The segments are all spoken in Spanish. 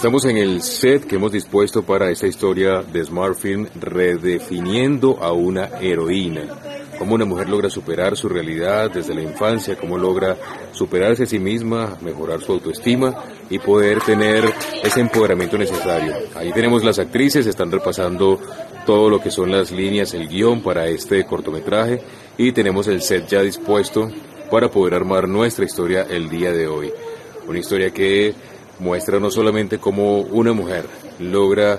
Estamos en el set que hemos dispuesto para esta historia de Smart Film redefiniendo a una heroína. Cómo una mujer logra superar su realidad desde la infancia, cómo logra superarse a sí misma, mejorar su autoestima y poder tener ese empoderamiento necesario. Ahí tenemos las actrices, están repasando todo lo que son las líneas, el guion para este cortometraje y tenemos el set ya dispuesto para poder armar nuestra historia el día de hoy. Una historia que muestra no solamente cómo una mujer logra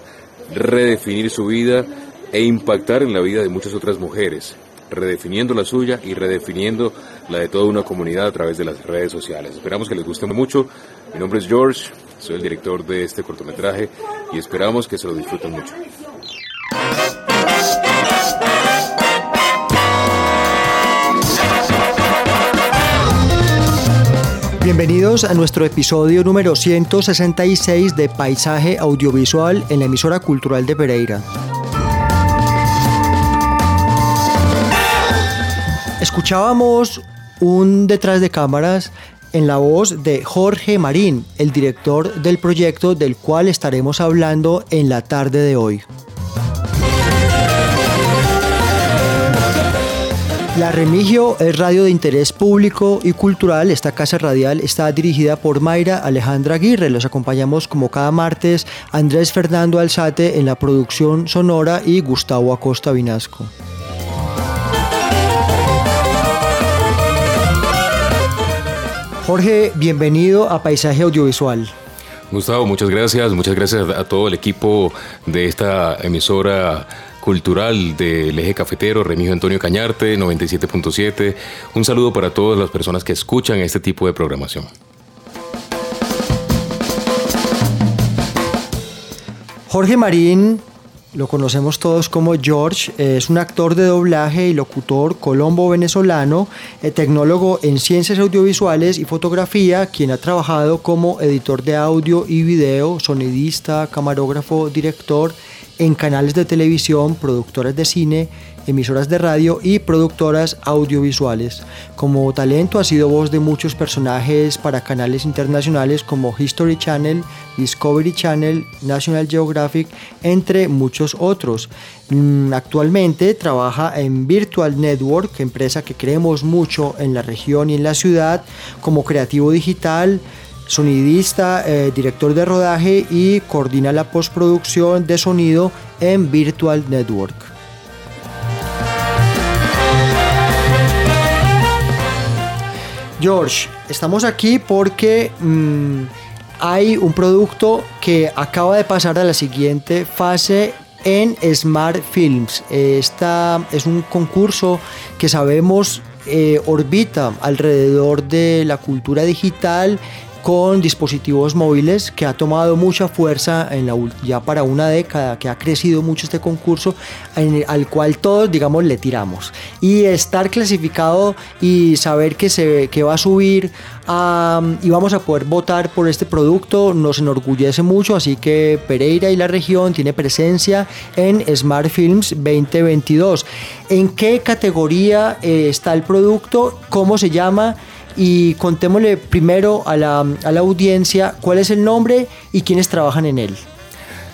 redefinir su vida e impactar en la vida de muchas otras mujeres, redefiniendo la suya y redefiniendo la de toda una comunidad a través de las redes sociales. Esperamos que les guste mucho. Mi nombre es George, soy el director de este cortometraje y esperamos que se lo disfruten mucho. Bienvenidos a nuestro episodio número 166 de Paisaje Audiovisual en la emisora cultural de Pereira. Escuchábamos un detrás de cámaras en la voz de Jorge Marín, el director del proyecto del cual estaremos hablando en la tarde de hoy. La Remigio es radio de interés público y cultural. Esta casa radial está dirigida por Mayra Alejandra Aguirre. Los acompañamos como cada martes Andrés Fernando Alzate en la producción sonora y Gustavo Acosta Vinasco. Jorge, bienvenido a Paisaje Audiovisual. Gustavo, muchas gracias, muchas gracias a todo el equipo de esta emisora cultural del eje cafetero, Remigio Antonio Cañarte, 97.7. Un saludo para todas las personas que escuchan este tipo de programación. Jorge Marín, lo conocemos todos como George, es un actor de doblaje y locutor colombo-venezolano, eh, tecnólogo en ciencias audiovisuales y fotografía, quien ha trabajado como editor de audio y video, sonidista, camarógrafo, director en canales de televisión, productoras de cine, emisoras de radio y productoras audiovisuales. Como talento ha sido voz de muchos personajes para canales internacionales como History Channel, Discovery Channel, National Geographic, entre muchos otros. Mm, Actualmente trabaja en Virtual Network, empresa que creemos mucho en la región y en la ciudad, como creativo digital, sonidista, eh, director de rodaje y coordina la postproducción de sonido en Virtual Network. George, estamos aquí porque mm, hay un producto que acaba de pasar a la siguiente fase en Smart Films. Esta es un concurso que sabemos eh, orbita alrededor de la cultura digital con dispositivos móviles que ha tomado mucha fuerza en la, ya para una década, que ha crecido mucho este concurso, en- al cual todos, digamos, le tiramos. Y estar clasificado y saber que, se, que va a subir y vamos a poder votar por este producto nos enorgullece mucho, así que Pereira y la región tiene presencia en Smart Films 2022. ¿En qué categoría eh, está el producto? ¿Cómo se llama? Y contémosle primero a la, a la audiencia cuál es el nombre y quiénes trabajan en él.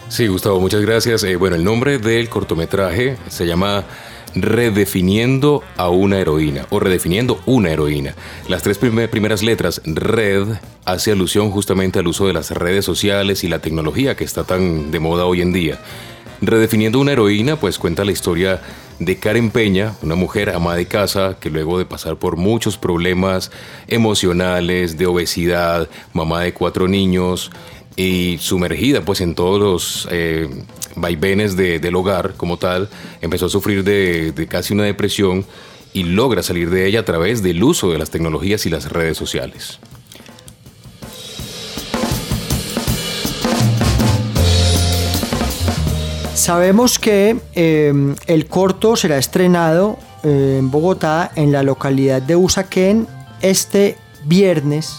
Sí, Gustavo, muchas gracias. Eh, bueno, el nombre del cortometraje se llama redefiniendo a una heroína o redefiniendo una heroína. Las tres primeras letras, red, hace alusión justamente al uso de las redes sociales y la tecnología que está tan de moda hoy en día. Redefiniendo una heroína, pues cuenta la historia de Karen Peña, una mujer ama de casa que luego de pasar por muchos problemas emocionales, de obesidad, mamá de cuatro niños, y sumergida pues en todos los eh, vaivenes del hogar como tal, empezó a sufrir de, de casi una depresión y logra salir de ella a través del uso de las tecnologías y las redes sociales. Sabemos que em, el corto será estrenado eh, en Bogotá, en la localidad de Usaquén, este viernes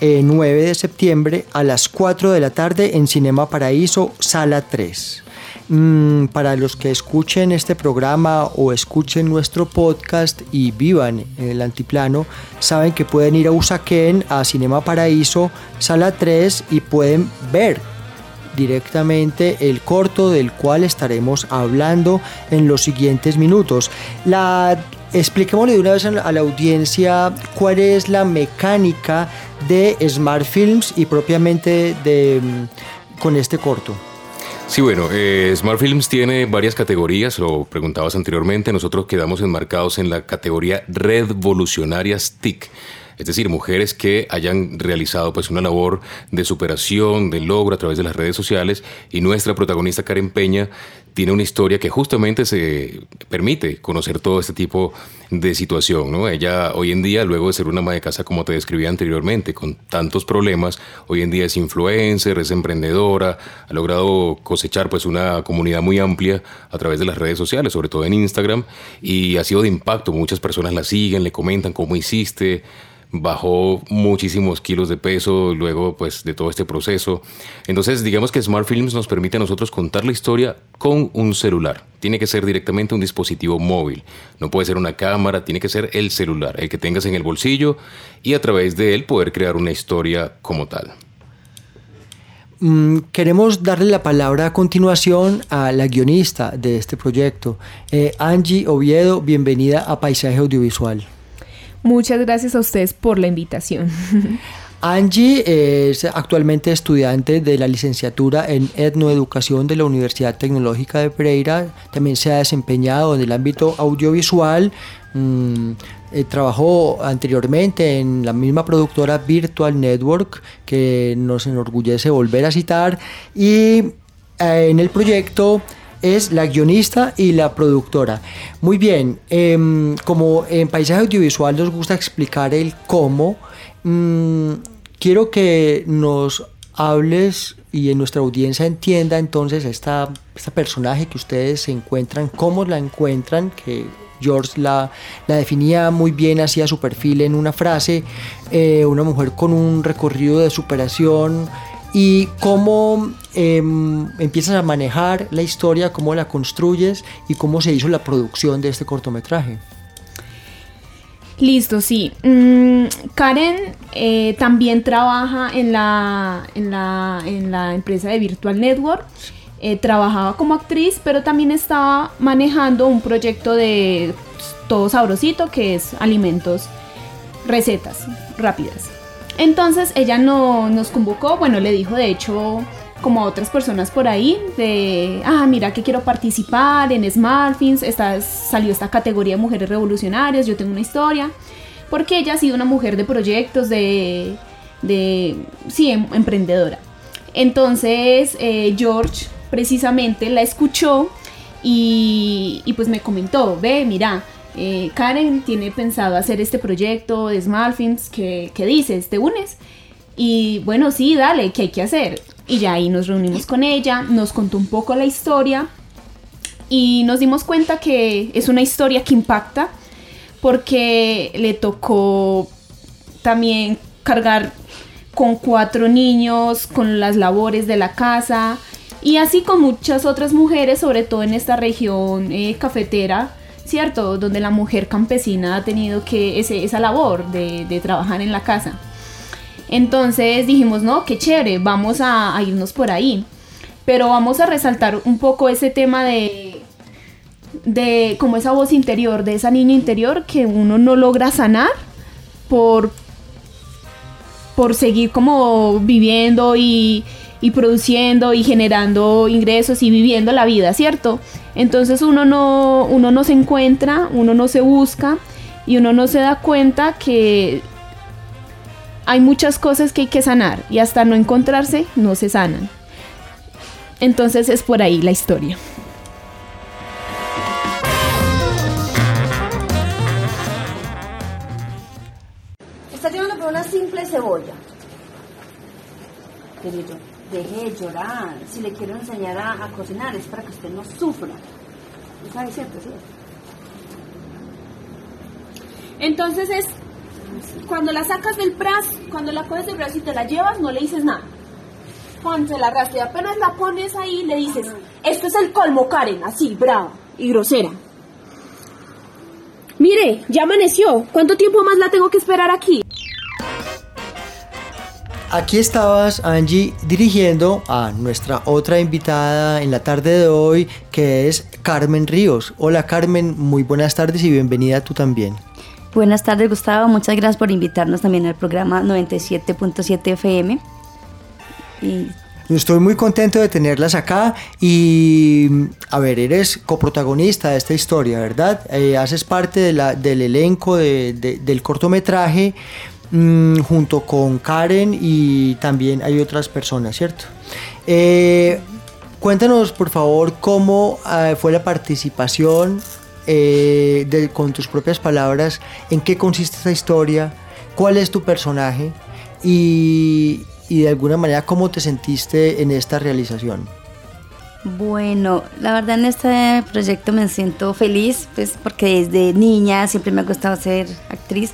9 de septiembre a las 4 de la tarde en Cinema Paraíso, sala 3. Mm, para los que escuchen este programa o escuchen nuestro podcast y vivan en el antiplano, saben que pueden ir a Usaquén, a Cinema Paraíso, sala 3 y pueden ver directamente el corto del cual estaremos hablando en los siguientes minutos. La expliquémosle de una vez a la audiencia cuál es la mecánica de Smart Films y propiamente de, con este corto. Sí, bueno, eh, Smart Films tiene varias categorías, lo preguntabas anteriormente, nosotros quedamos enmarcados en la categoría Revolucionarias TIC es decir, mujeres que hayan realizado pues una labor de superación, de logro a través de las redes sociales y nuestra protagonista Karen Peña tiene una historia que justamente se permite conocer todo este tipo de situación, ¿no? Ella hoy en día, luego de ser una ama de casa como te describí anteriormente, con tantos problemas, hoy en día es influencer, es emprendedora, ha logrado cosechar pues una comunidad muy amplia a través de las redes sociales, sobre todo en Instagram, y ha sido de impacto, muchas personas la siguen, le comentan cómo hiciste, bajó muchísimos kilos de peso luego pues de todo este proceso. Entonces digamos que Smart Films nos permite a nosotros contar la historia con un celular. Tiene que ser directamente un dispositivo móvil. No puede ser una cámara, tiene que ser el celular, el que tengas en el bolsillo y a través de él poder crear una historia como tal. Mm, queremos darle la palabra a continuación a la guionista de este proyecto, eh, Angie Oviedo. Bienvenida a Paisaje Audiovisual. Muchas gracias a ustedes por la invitación. Angie es actualmente estudiante de la licenciatura en etnoeducación de la Universidad Tecnológica de Pereira. También se ha desempeñado en el ámbito audiovisual. Mm, eh, trabajó anteriormente en la misma productora Virtual Network, que nos enorgullece volver a citar. Y eh, en el proyecto es la guionista y la productora. Muy bien, em, como en paisaje audiovisual nos gusta explicar el cómo, mm, quiero que nos hables y en nuestra audiencia entienda entonces esta, esta personaje que ustedes se encuentran, cómo la encuentran, que George la, la, definía muy bien, hacía su perfil en una frase, eh, una mujer con un recorrido de superación, y cómo em, empiezas a manejar la historia, cómo la construyes y cómo se hizo la producción de este cortometraje. Listo, sí. Mm, Karen eh, también trabaja en la, en la, empresa de Virtual Network. Eh, trabajaba como actriz, pero también estaba manejando un proyecto de todo sabrosito que es alimentos, recetas rápidas. Entonces ella no, nos convocó, bueno, le dijo de hecho como a otras personas por ahí de, ah, mira que quiero participar en Smartfins, esta, salió esta categoría de mujeres revolucionarias, yo tengo una historia, porque ella ha sido una mujer de proyectos, de, de sí, em, emprendedora. Entonces eh, George precisamente la escuchó y, y pues me comentó, ve, mira, eh, Karen tiene pensado hacer este proyecto de Smalfins, ¿qué, ¿qué dices? ¿Te unes? Y bueno, sí, dale, ¿qué hay que hacer? Y ya ahí nos reunimos con ella, nos contó un poco la historia y nos dimos cuenta que es una historia que impacta porque le tocó también cargar con cuatro niños, con las labores de la casa y así con muchas otras mujeres, sobre todo en esta región eh, cafetera, ¿cierto? Donde la mujer campesina ha tenido que esa labor de, trabajar en la casa. Entonces dijimos, no, qué chévere, vamos a, irnos por ahí. Pero vamos a resaltar un poco ese tema de, de como esa voz interior, de esa niña interior que uno no logra sanar por, por seguir como viviendo y, y produciendo y generando ingresos y viviendo la vida, ¿cierto? Entonces uno no, uno no se encuentra, uno no se busca y uno no se da cuenta que hay muchas cosas que hay que sanar y hasta no encontrarse no se sanan. Entonces es por ahí la historia. Está llorando por una simple cebolla. Querido, deje de llorar. Si le quiero enseñar a, a cocinar es para que usted no sufra. ¿Sabe cierto? ¿Cierto? Entonces es cuando la sacas del bras, cuando la coges del brazo y te la llevas, no le dices nada. Cuando la arrastra y apenas la pones ahí, le dices, esto es el colmo, Karen, así, brava y grosera. Mire, ya amaneció. ¿Cuánto tiempo más la tengo que esperar aquí? Aquí estabas, Angie, dirigiendo a nuestra otra invitada en la tarde de hoy, que es Carmen Ríos. Hola Carmen, muy buenas tardes y bienvenida tú también. Buenas tardes Gustavo, muchas gracias por invitarnos también al programa 97.7 FM. Y Estoy muy contento de tenerlas acá y, a ver, eres coprotagonista de esta historia, ¿verdad? Eh, haces parte de la, del elenco de, de, del cortometraje mmm, junto con Karen y también hay otras personas, ¿cierto? Eh, cuéntanos, por favor, cómo uh, fue la participación eh, con tus propias palabras, en qué consiste esta historia, cuál es tu personaje y de alguna manera cómo te sentiste en esta realización. Bueno, la verdad en este proyecto me siento feliz, pues porque desde niña siempre me ha gustado ser actriz.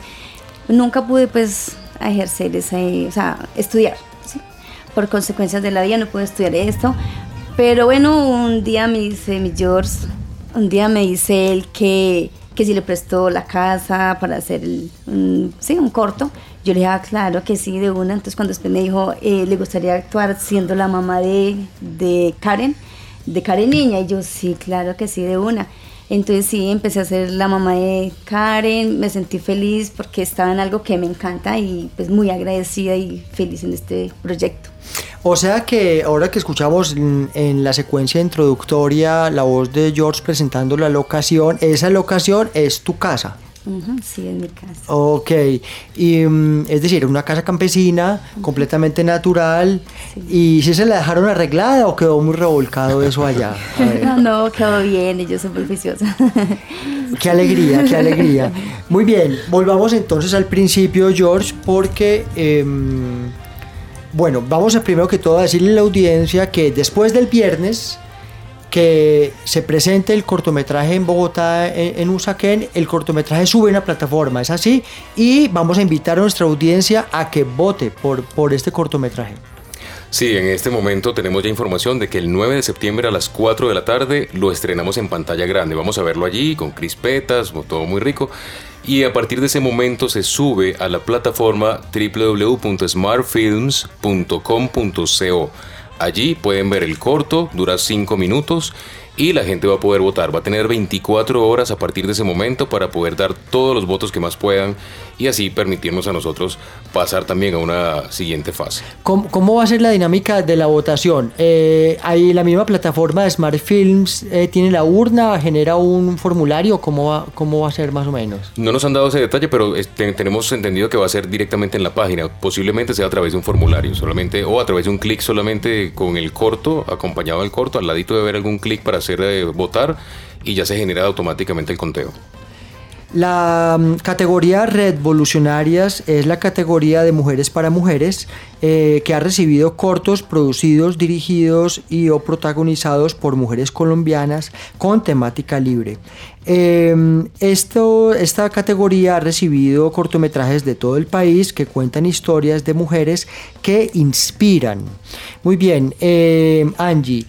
Nunca pude pues ejercer ese, o sea, estudiar, por consecuencias de la vida no pude estudiar esto. Pero bueno, un día me dice mi George, un día me dice él que, que si le prestó la casa para hacer un, sí, un corto. Yo le dije, ah, claro que sí, de una. Entonces cuando después me dijo, eh, le gustaría actuar siendo la mamá de, de Karen, de Karen Niña. Y yo, sí, claro que sí, de una. Entonces sí, empecé a ser la mamá de Karen, me sentí feliz porque estaba en algo que me encanta y pues muy agradecida y feliz en este proyecto. O sea que ahora que escuchamos en la secuencia introductoria la voz de George presentando la locación, esa locación es tu casa. Uh -huh, sí, es mi casa. Ok, y, um, es decir, una casa campesina, uh -huh. completamente natural. Sí. ¿Y si se la dejaron arreglada o quedó muy revolcado eso allá? No, no, quedó bien y yo soy muy viciosa. Qué alegría, qué alegría. Muy bien, volvamos entonces al principio, George, porque... Eh, bueno, vamos a primero que todo a decirle a la audiencia que después del viernes que se presente el cortometraje en Bogotá, en, Usaquén, el cortometraje sube a una plataforma, es así, y vamos a invitar a nuestra audiencia a que vote por, por este cortometraje. Sí, en este momento tenemos ya información de que el 9 de septiembre a las 4 de la tarde lo estrenamos en pantalla grande. Vamos a verlo allí con crispetas, todo muy rico. Y a partir de ese momento se sube a la plataforma www.smartfilms.com.co. Allí pueden ver el corto, dura 5 minutos y la gente va a poder votar. Va a tener 24 horas a partir de ese momento para poder dar todos los votos que más puedan y así permitirnos a nosotros pasar también a una siguiente fase. ¿Cómo, cómo va a ser la dinámica de la votación? Eh, ¿Hay la misma plataforma de Smart Films? Eh, ¿Tiene la urna? ¿Genera un formulario? ¿Cómo va, ¿Cómo va a ser más o menos? No nos han dado ese detalle, pero este, tenemos entendido que va a ser directamente en la página. Posiblemente sea a través de un formulario solamente o a través de un clic solamente con el corto, acompañado del corto. Al ladito de ver algún clic para hacer eh, votar y ya se genera automáticamente el conteo. La um, categoría Revolucionarias es la categoría de mujeres para mujeres eh, que ha recibido cortos producidos, dirigidos y o protagonizados por mujeres colombianas con temática libre. Esto, esta categoría ha recibido cortometrajes de todo el país que cuentan historias de mujeres que inspiran. Muy bien, eh, Angie.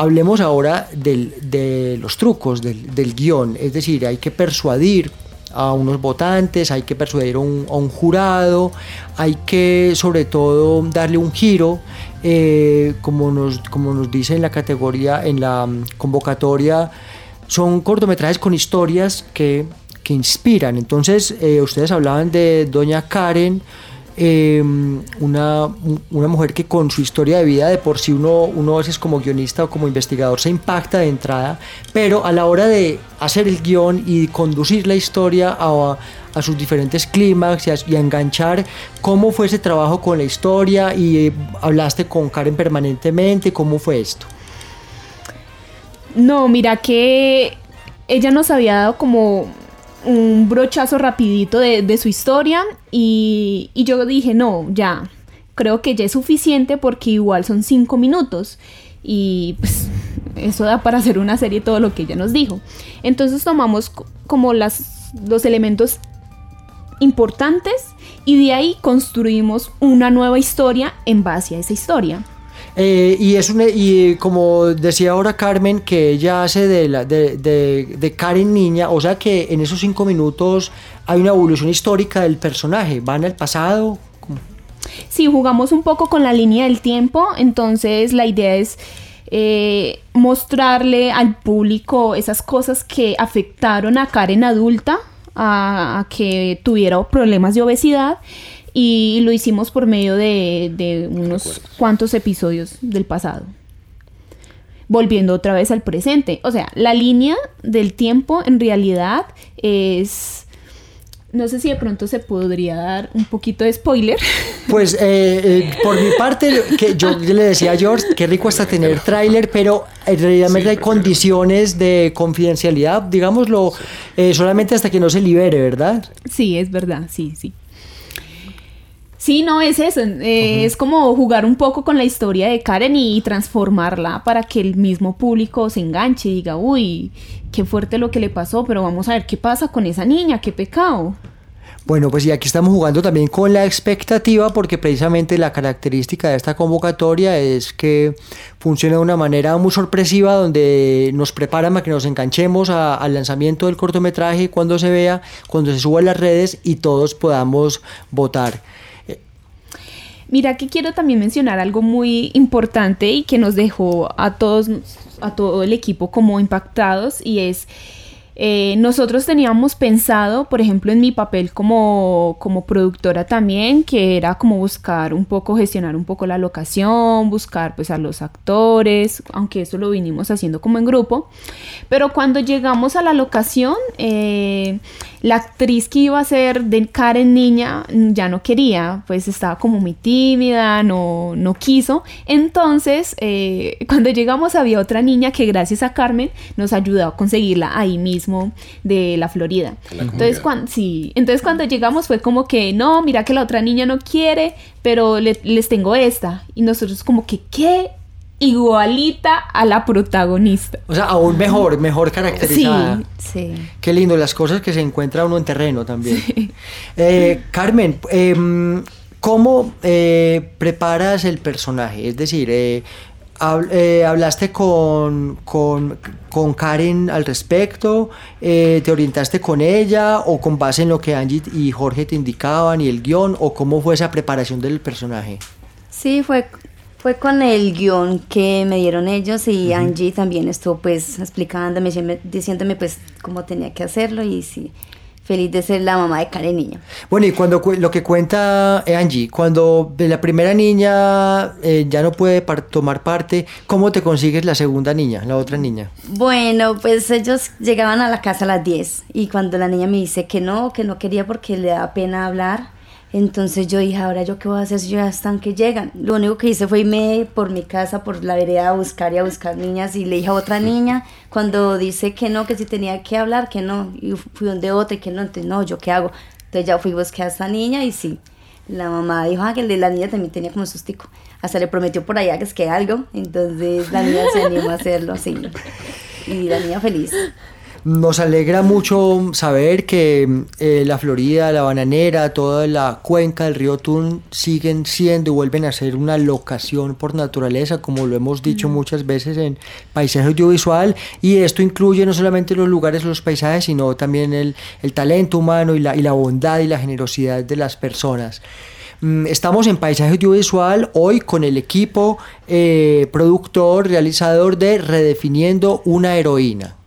Hablemos ahora del, de los trucos del, del, guion, es decir, hay que persuadir a unos votantes, hay que persuadir a un, jurado, hay que sobre todo darle un giro, eh, como, nos, como nos dice en la categoría, en la convocatoria, son cortometrajes con historias que, que inspiran. Entonces, eh, ustedes hablaban de Doña Karen, eh, una, una, mujer que con su historia de vida de por sí uno, uno a veces como guionista o como investigador se impacta de entrada, pero a la hora de hacer el guion y conducir la historia a, sus diferentes clímax y, enganchar cómo fue ese trabajo con la historia y eh, hablaste con Karen permanentemente, cómo fue esto. No, mira que ella nos había dado como un brochazo rapidito de, de su historia y, y, yo dije, no, ya, creo que ya es suficiente porque igual son cinco minutos y pues eso da para hacer una serie todo lo que ella nos dijo. Entonces tomamos como las, los elementos importantes y de ahí construimos una nueva historia en base a esa historia. Eh, y es una, y como decía ahora Carmen, que ella hace de, la, de, de, de, Karen niña, o sea que en esos cinco minutos hay una evolución histórica del personaje, van al pasado. Sí, jugamos un poco con la línea del tiempo, entonces la idea es eh, mostrarle al público esas cosas que afectaron a Karen adulta, a, a que tuviera problemas de obesidad y lo hicimos por medio de, de unos cuantos episodios del pasado. Volviendo otra vez al presente. O sea, la línea del tiempo en realidad es... No sé si de pronto se podría dar un poquito de spoiler. Pues eh, eh, por mi parte, que yo le decía a George, qué rico hasta tener tráiler, pero en realidad sí, hay condiciones de confidencialidad, digámoslo, eh, solamente hasta que no se libere, ¿verdad? Sí, es verdad, sí, sí. Sí, no, es eso. Eh, uh -huh. Es como jugar un poco con la historia de Karen y, y, transformarla para que el mismo público se enganche y diga, uy, qué fuerte lo que le pasó, pero vamos a ver qué pasa con esa niña, qué pecado. Bueno, pues y aquí estamos jugando también con la expectativa porque precisamente la característica de esta convocatoria es que funciona de una manera muy sorpresiva donde nos preparan para que nos enganchemos a, al lanzamiento del cortometraje cuando se vea, cuando se suba a las redes y todos podamos votar. Mira que quiero también mencionar algo muy importante y que nos dejó a todos, a todo el equipo como impactados y es eh, nosotros teníamos pensado, por ejemplo, en mi papel como, como productora también, que era como buscar un poco, gestionar un poco la locación, buscar pues a los actores, aunque eso lo vinimos haciendo como en grupo. Pero cuando llegamos a la locación, eh, la actriz que iba a ser de Karen Niña ya no quería, pues estaba como muy tímida, no, no quiso. Entonces, eh, cuando llegamos había otra niña que gracias a Carmen nos ayudó a conseguirla ahí mismo de la Florida. La entonces, cuando, sí, entonces cuando llegamos fue como que, no, mira que la otra niña no quiere, pero le, les tengo esta. Y nosotros como que, ¿qué? Igualita a la protagonista. O sea, aún mejor, mejor caracterizada. Sí, sí. Qué lindo, las cosas que se encuentra uno en terreno también. Sí. Eh, Carmen, eh, ¿cómo eh, preparas el personaje? Es decir, eh, eh, hablaste con, con, con, Karen al respecto, eh, te orientaste con ella o con base en lo que Angie y Jorge te indicaban y el guion o cómo fue esa preparación del personaje. Sí, fue, fue con el guion que me dieron ellos y uh -huh. Angie también estuvo pues explicándome, diciéndome pues cómo tenía que hacerlo y sí feliz de ser la mamá de Karen Niña. Bueno, y cuando lo que cuenta Angie, cuando la primera niña eh, ya no puede par tomar parte, ¿cómo te consigues la segunda niña, la otra niña? Bueno, pues ellos llegaban a la casa a las 10 y cuando la niña me dice que no, que no quería porque le da pena hablar, entonces yo dije, ahora yo qué voy a hacer si ya están que llegan. Lo único que hice fue irme por mi casa, por la vereda a buscar y a buscar niñas y le dije a otra niña, cuando dice que no, que si tenía que hablar, que no, y fui donde otra y que no, entonces no, yo qué hago. Entonces ya fui a buscar a esta niña y sí, la mamá dijo ah, que el de la niña también tenía como sustico. Hasta le prometió por allá que es que algo, entonces la niña se animó a hacerlo, sí. Y la niña feliz. Nos alegra mucho saber que eh, la Florida, la Bananera, toda la cuenca del río Tun siguen siendo y vuelven a ser una locación por naturaleza, como lo hemos dicho muchas veces en paisaje audiovisual. Y esto incluye no solamente los lugares, los paisajes, sino también el, el talento humano y la, y la bondad y la generosidad de las personas. Mm, estamos en Paisaje Audiovisual hoy con el equipo eh, productor, realizador de Redefiniendo una heroína.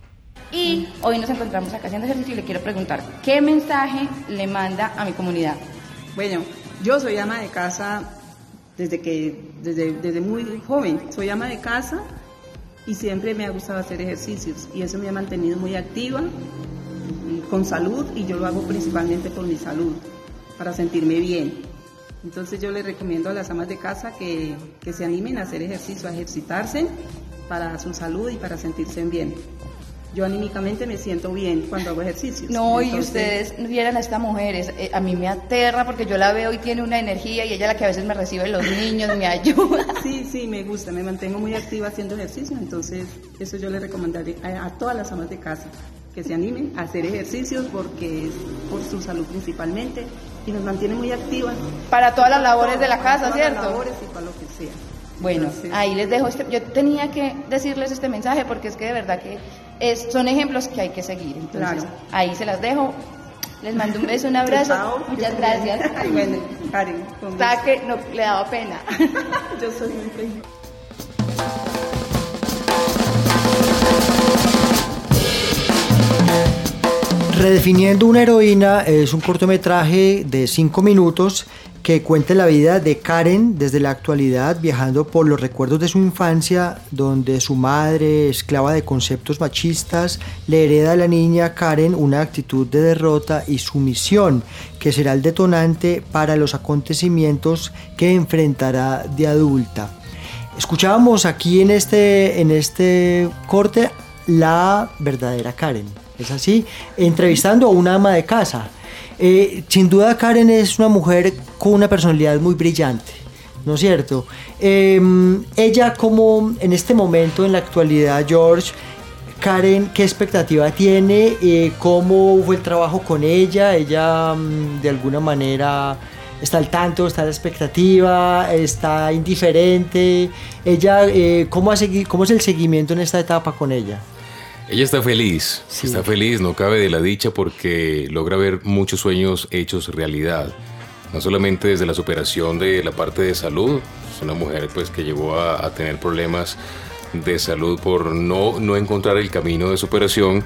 Y hoy nos encontramos acá haciendo ejercicio y le quiero preguntar, ¿qué mensaje le manda a mi comunidad? Bueno, yo soy ama de casa desde que, desde, desde muy joven. Soy ama de casa y siempre me ha gustado hacer ejercicios y eso me ha mantenido muy activa, con salud y yo lo hago principalmente por mi salud, para sentirme bien. Entonces yo les recomiendo a las amas de casa que, que se animen a hacer ejercicio, a ejercitarse para su salud y para sentirse bien yo anímicamente me siento bien cuando hago ejercicios. No, y ustedes vieran a esta mujer, eh, a mí me aterra porque yo la veo y tiene una energía y ella la que a veces me recibe los niños, me ayuda. Sí, sí, me gusta, me mantengo muy activa haciendo ejercicio, entonces eso yo le recomendaría a, todas las amas de casa que se animen a hacer ejercicios porque es por su salud principalmente y nos mantiene muy activas. Para todas las labores de la casa, ¿cierto? Para las labores y para lo que sea. Bueno, ahí les dejo este, yo tenía que decirles este mensaje porque es que de verdad que son ejemplos que hay que seguir. Entonces, ahí se las dejo. Les mando un beso, un abrazo. Muchas gracias. Ay, bueno, Karen. Está que no le daba pena. Yo soy muy feliz. Redefiniendo una heroína es un cortometraje de 5 minutos que cuente la vida de Karen desde la actualidad, viajando por los recuerdos de su infancia, donde su madre, esclava de conceptos machistas, le hereda a la niña Karen una actitud de derrota y sumisión, que será el detonante para los acontecimientos que enfrentará de adulta. Escuchábamos aquí en este, en este corte la verdadera Karen, es así, entrevistando a una ama de casa eh, sin duda Karen es una mujer con una personalidad muy brillante, ¿no es cierto? Em, ella como en este momento, en la actualidad, George, Karen, ¿qué expectativa tiene? Eh, ¿Cómo fue el trabajo con ella? ¿Ella mm, de alguna manera está al tanto, está a la expectativa, está indiferente? ¿Ella, eh, ¿cómo, ¿Cómo es el seguimiento en esta etapa con ella? Ella está feliz, está feliz, no cabe de la dicha porque logra ver muchos sueños hechos realidad. No solamente desde la superación de la parte de salud, es una mujer pues que llegó a, a tener problemas de salud por no, no encontrar el camino de superación,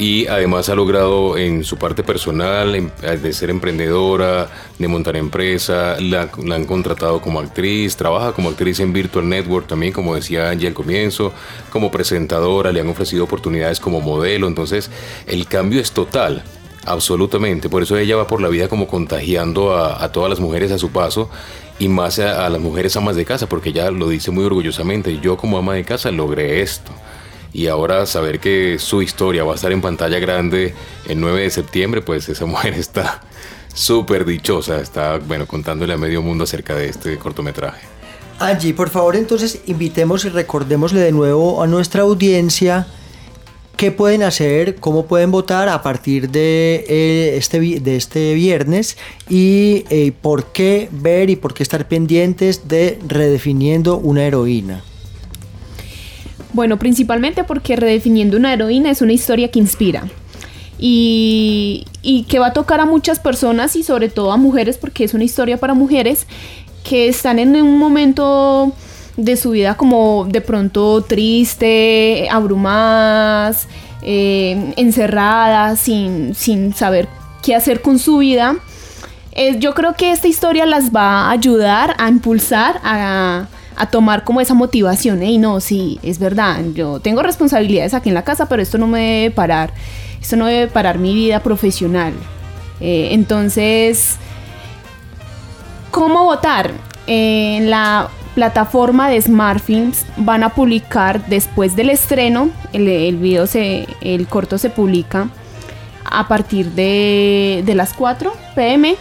y además ha logrado en su parte personal em, de ser emprendedora, de montar empresa, la, han contratado como actriz, trabaja como actriz en Virtual Network también, como decía Angie al comienzo, como presentadora, le han ofrecido oportunidades como modelo, entonces el cambio es total. Absolutamente, por eso ella va por la vida como contagiando a, todas las mujeres a su paso y más a, a las mujeres amas de casa, porque ella lo dice muy orgullosamente, yo como ama de casa logré esto y ahora saber que su historia va a estar en pantalla grande el 9 de septiembre, pues esa mujer está súper dichosa, está bueno contándole a medio mundo acerca de este cortometraje. Angie, por favor entonces invitemos y recordémosle de nuevo a nuestra audiencia qué pueden hacer, cómo pueden votar a partir de, eh, este, de este viernes y eh, por qué ver y por qué estar pendientes de redefiniendo una heroína. Bueno, principalmente porque Redefiniendo una heroína es una historia que inspira. Y, que va a tocar a muchas personas y sobre todo a mujeres porque es una historia para mujeres que están en un momento de su vida como de pronto triste, abrumadas, eh, encerradas, sin, saber qué hacer con su vida. Eh, yo creo que esta historia las va a ayudar a impulsar a tomar como esa motivación, y no, sí, es verdad, yo tengo responsabilidades aquí en la casa, pero esto no me debe parar, esto no debe parar mi vida profesional. Eh, entonces, ¿cómo votar? en la plataforma de Smartfilms van a publicar después del estreno, el, el video se, el corto se publica a partir de, de las 4 pm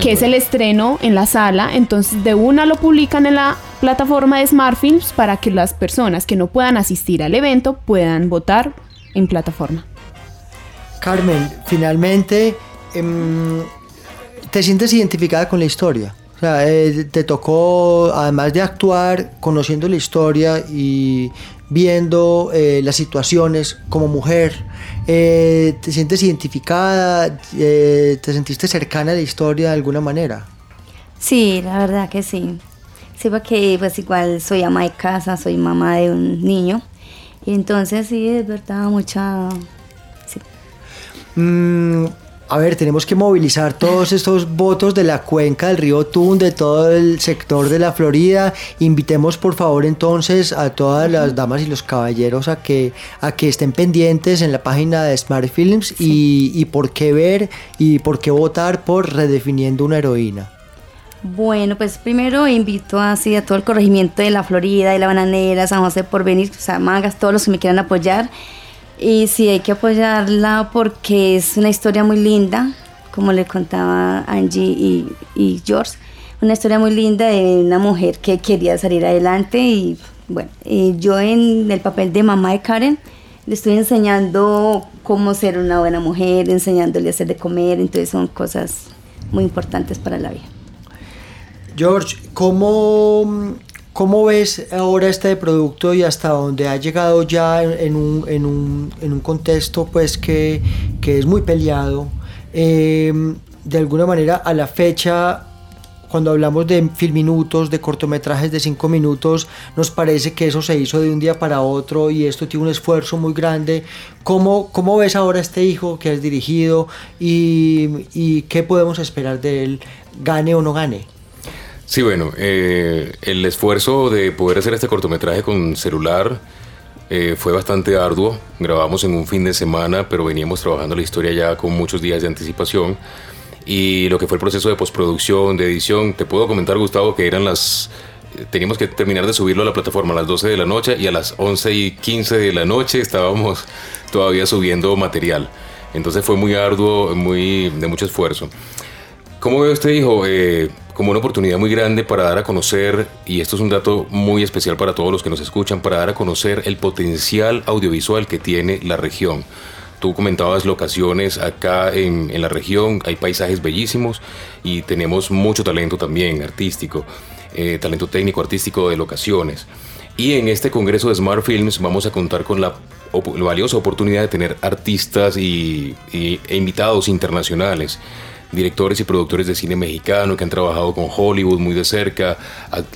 que es el estreno en la sala. Entonces, de una lo publican en la plataforma de Smartfilms para que las personas que no puedan asistir al evento puedan votar en plataforma. Carmen, finalmente, em, ¿te sientes identificada con la historia? O sea, eh, te tocó, además de actuar, conociendo la historia y viendo eh, las situaciones como mujer, eh, ¿te sientes identificada? ¿Te sentiste cercana a la historia de alguna manera? Sí, la verdad que sí. Sí, porque pues igual soy ama de casa, soy mamá de un niño Y entonces sí, es verdad, mucha... sí. Mm, a ver, tenemos que movilizar todos estos votos de la cuenca del río Tun, de todo el sector de la Florida. Invitemos por favor entonces a todas las damas y los caballeros a que, a que estén pendientes en la página de Smart Films y, y por qué ver y por qué votar por Redefiniendo una heroína. Bueno, pues primero invito así a todo el corregimiento de la Florida, de la Bananera, San José por venir, mangas, todos los que me quieran apoyar. Y sí, hay que apoyarla porque es una historia muy linda, como le contaba Angie y, George. Una historia muy linda de una mujer que quería salir adelante y bueno, yo en el papel de mamá de Karen le estoy enseñando cómo ser una buena mujer, enseñándole a hacer de comer, entonces son cosas muy importantes para la vida. George, ¿cómo, ¿cómo ves ahora este producto y hasta dónde ha llegado ya en, un, en, un, en un contexto pues que, que es muy peleado? Eh, de alguna manera a la fecha cuando hablamos de filminutos, de cortometrajes de cinco minutos, nos parece que eso se hizo de un día para otro y esto tiene un esfuerzo muy grande. ¿Cómo, cómo ves ahora este hijo que has dirigido y, y qué podemos esperar de él, gane o no gane? Sí, bueno, eh, el esfuerzo de poder hacer este cortometraje con celular eh, fue bastante arduo. Grabamos en un fin de semana, pero veníamos trabajando la historia ya con muchos días de anticipación. Y lo que fue el proceso de postproducción, de edición, te puedo comentar, Gustavo, que eran las... Teníamos que terminar de subirlo a la plataforma a las 12 de la noche y a las 11 y 15 de la noche estábamos todavía subiendo material. Entonces fue muy arduo, muy, de mucho esfuerzo. ¿Cómo ve usted, hijo? Eh, como una oportunidad muy grande para dar a conocer, y esto es un dato muy especial para todos los que nos escuchan, para dar a conocer el potencial audiovisual que tiene la región. Tú comentabas locaciones acá en, la región, hay paisajes bellísimos y tenemos mucho talento también artístico, eh, talento técnico artístico de locaciones. Y en este Congreso de Smart Films vamos a contar con la valiosa oportunidad de tener artistas y- e invitados internacionales directores y productores de cine mexicano que han trabajado con Hollywood muy de cerca.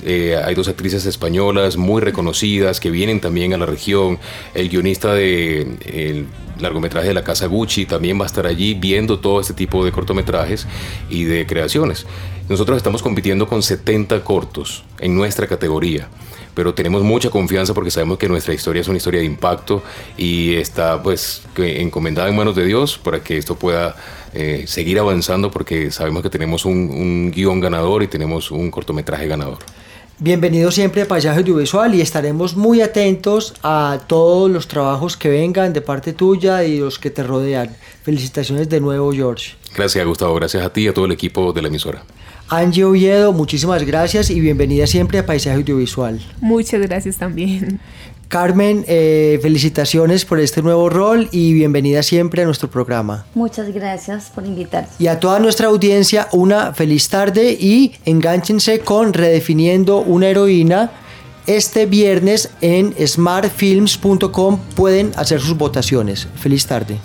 Eh, hay dos actrices españolas muy reconocidas que vienen también a la región. El guionista de el largometraje de la Casa Gucci también va a estar allí viendo todo este tipo de cortometrajes y de creaciones. Nosotros estamos compitiendo con 70 cortos en nuestra categoría pero tenemos mucha confianza porque sabemos que nuestra historia es una historia de impacto y está pues encomendada en manos de Dios para que esto pueda eh, seguir avanzando porque sabemos que tenemos un, un guion ganador y tenemos un cortometraje ganador. Bienvenido siempre a Paisaje Audiovisual y estaremos muy atentos a todos los trabajos que vengan de parte tuya y los que te rodean. Felicitaciones de nuevo, George. Gracias Gustavo, gracias a ti y a todo el equipo de la emisora. Angie Oviedo, muchísimas gracias y bienvenida siempre a Paisaje Audiovisual. Muchas gracias también. Carmen, eh, felicitaciones por este nuevo rol y bienvenida siempre a nuestro programa. Muchas gracias por invitarnos. Y a toda nuestra audiencia, una feliz tarde y enganchense con Redefiniendo una heroína. Este viernes en smartfilms.com pueden hacer sus votaciones. Feliz tarde.